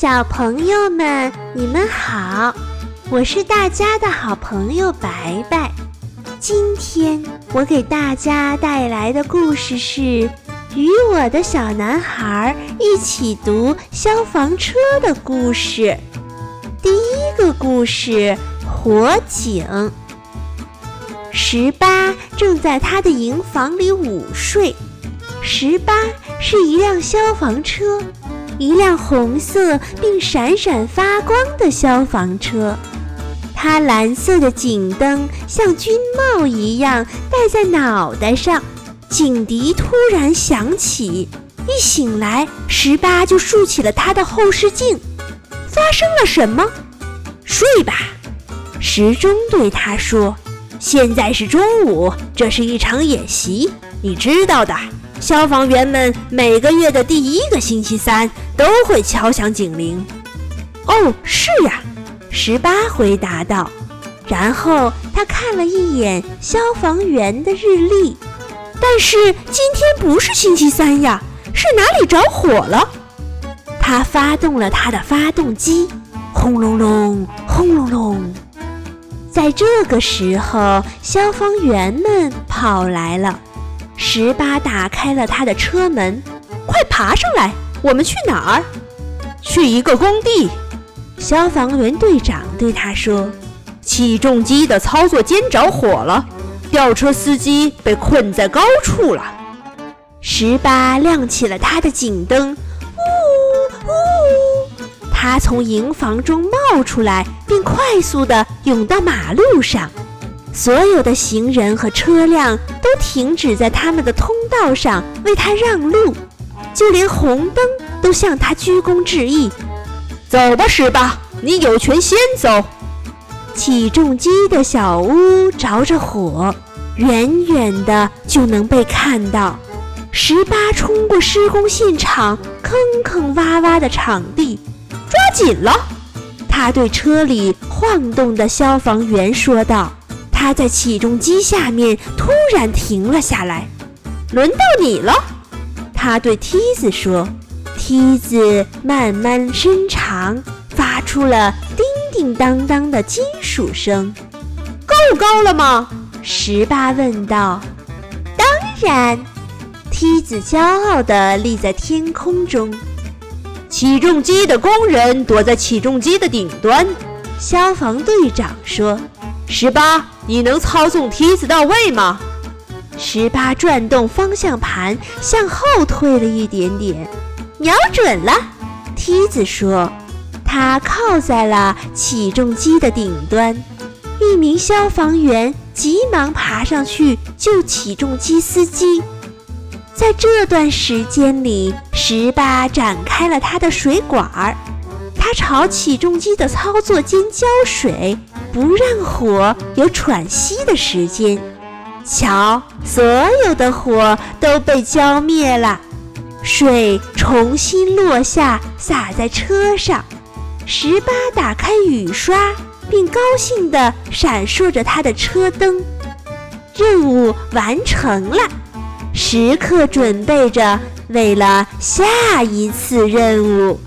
小朋友们，你们好，我是大家的好朋友白白。今天我给大家带来的故事是《与我的小男孩一起读消防车的故事》。第一个故事：火警。十八正在他的营房里午睡。十八是一辆消防车，一辆红色并闪闪发光的消防车。它蓝色的警灯像军帽一样戴在脑袋上。警笛突然响起，一醒来，十八就竖起了他的后视镜。发生了什么？睡吧，时钟对他说。现在是中午，这是一场演习，你知道的。消防员们每个月的第一个星期三都会敲响警铃。哦，是呀，十八回答道。然后他看了一眼消防员的日历，但是今天不是星期三呀，是哪里着火了？他发动了他的发动机，轰隆隆，轰隆隆。在这个时候，消防员们跑来了。十八打开了他的车门，快爬上来！我们去哪儿？去一个工地。消防员队长对他说：“起重机的操作间着火了，吊车司机被困在高处了。”十八亮起了他的警灯，呜呜。他从营房中冒出来，并快速地涌到马路上。所有的行人和车辆都停止在他们的通道上为他让路，就连红灯都向他鞠躬致意。走吧，十八，你有权先走。起重机的小屋着着火，远远的就能被看到。十八冲过施工现场，坑坑洼洼的场地。抓紧了，他对车里晃动的消防员说道。他在起重机下面突然停了下来。轮到你了，他对梯子说。梯子慢慢伸长，发出了叮叮当当的金属声。够高了吗？十八问道。当然，梯子骄傲地立在天空中。起重机的工人躲在起重机的顶端，消防队长说：“十八，你能操纵梯子到位吗？”十八转动方向盘，向后退了一点点，瞄准了。梯子说：“它靠在了起重机的顶端。”一名消防员急忙爬上去救起重机司机。在这段时间里，十八展开了他的水管儿，他朝起重机的操作间浇水，不让火有喘息的时间。瞧，所有的火都被浇灭了，水重新落下，洒在车上。十八打开雨刷，并高兴地闪烁着他的车灯。任务完成了。时刻准备着，为了下一次任务。